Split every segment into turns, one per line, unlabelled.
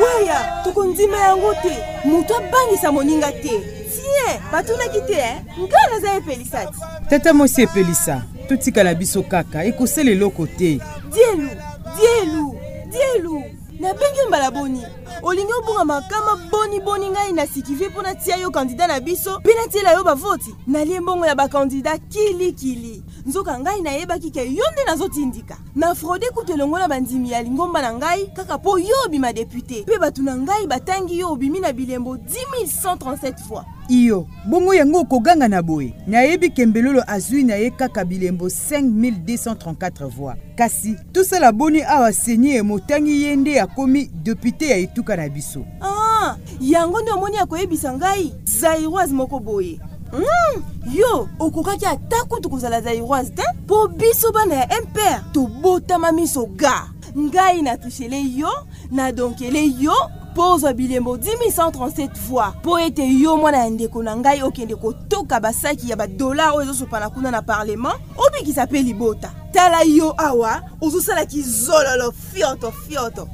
waya tokondima yango te moto abangisa moninga te tie batunaki te eh? ngai naza epelisa ti
tata mwasi epelisa totikala biso kaka ekosala eloko te
dielu dielu dielu nabengi yo mbala boni olingi obunga makama boni boni ngai na sikivi mpo natia yo kandida na biso mpe natiela yo bavoti nalie mbongo ya bakandida kilikili nzoka ngai nayebaki ke yo nde nazotindika Na fraude kutu elongo na bandimi ya lingomba na ngai kaka po yo obima depute. Pe bato na ngai batangi yo obimi na bilembo 10137 fois.
Iyo, bongo yango okoganga na boye, Nayebi ke Mbelolo azui na ye kaka bilembo 5234 voix. Kasi tosala boni awa ceni emotangi ye nde akomi depute ya etuka na biso?
Ah! yango nde omoni ya koyebisa ngai zairoise moko boye mm, yo okokaki ata kutu kozala zairoise te mpo biso bana ya mpere tobotama miso ga ngai natrichele yo nadonkele yo mpo ozwa bilembo 10137 fois mpo ete yo mwana ya ndeko na ngai okende kotoka basaki ya badolar oyo ezosopana kuna na parlement obikisa mpe libota tala yo awa ozosala kizololo fioto fioto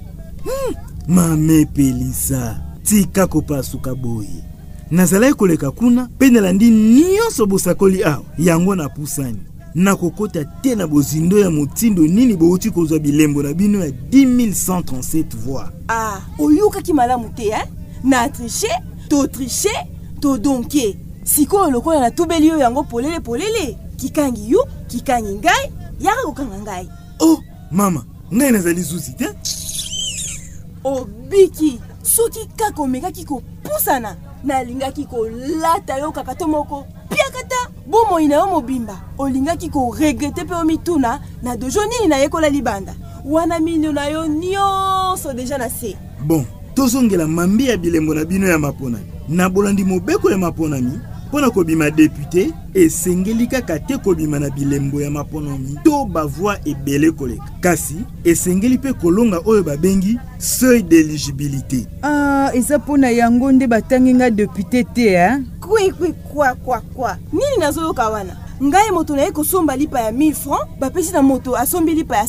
hmm. mame pelisa tika kopasuka boye nazalaki koleka kuna mpe nalandi nyonso bosakoli awa yango napusani nakokota te na bozindo ya motindo nini bouti kozwa bilembo na bino ya 10137 voix
ah, oyokaki malamu te eh? na triche totriche todonke sikoyo lokola natubeli yo yango polele polele kikangi yo kikangi ngai yaka kokanga ngai
oh mama ngai nazali zuzi te
obiki soki kaka omekaki kopusana nalingaki kolata yo kaka to moko piakata bomoi na yo mobimba olingaki koregrete mpe omituna na dojo nini nayekola libanda wana mino na yo nyonso deja na se
Bon, tozongela mambi ya bilembo na bino ya maponami. Na bolandi mobeko ya maponami, mpo na kobima depute, esengeli kaka te kobima na bilembo ya maponami to bavoi ebele koleka, kasi esengeli mpe kolonga oyo babengi seuil d'eligibilité.
Ah, eza mpo na yango nde batangi nga depute te, hein?
Kwi kwi kwa kwa kwa. Nini nazoyoka wana? Ngai moto naye kosomba lipa ya 1000 francs, bapesi na moto asombi lipa ya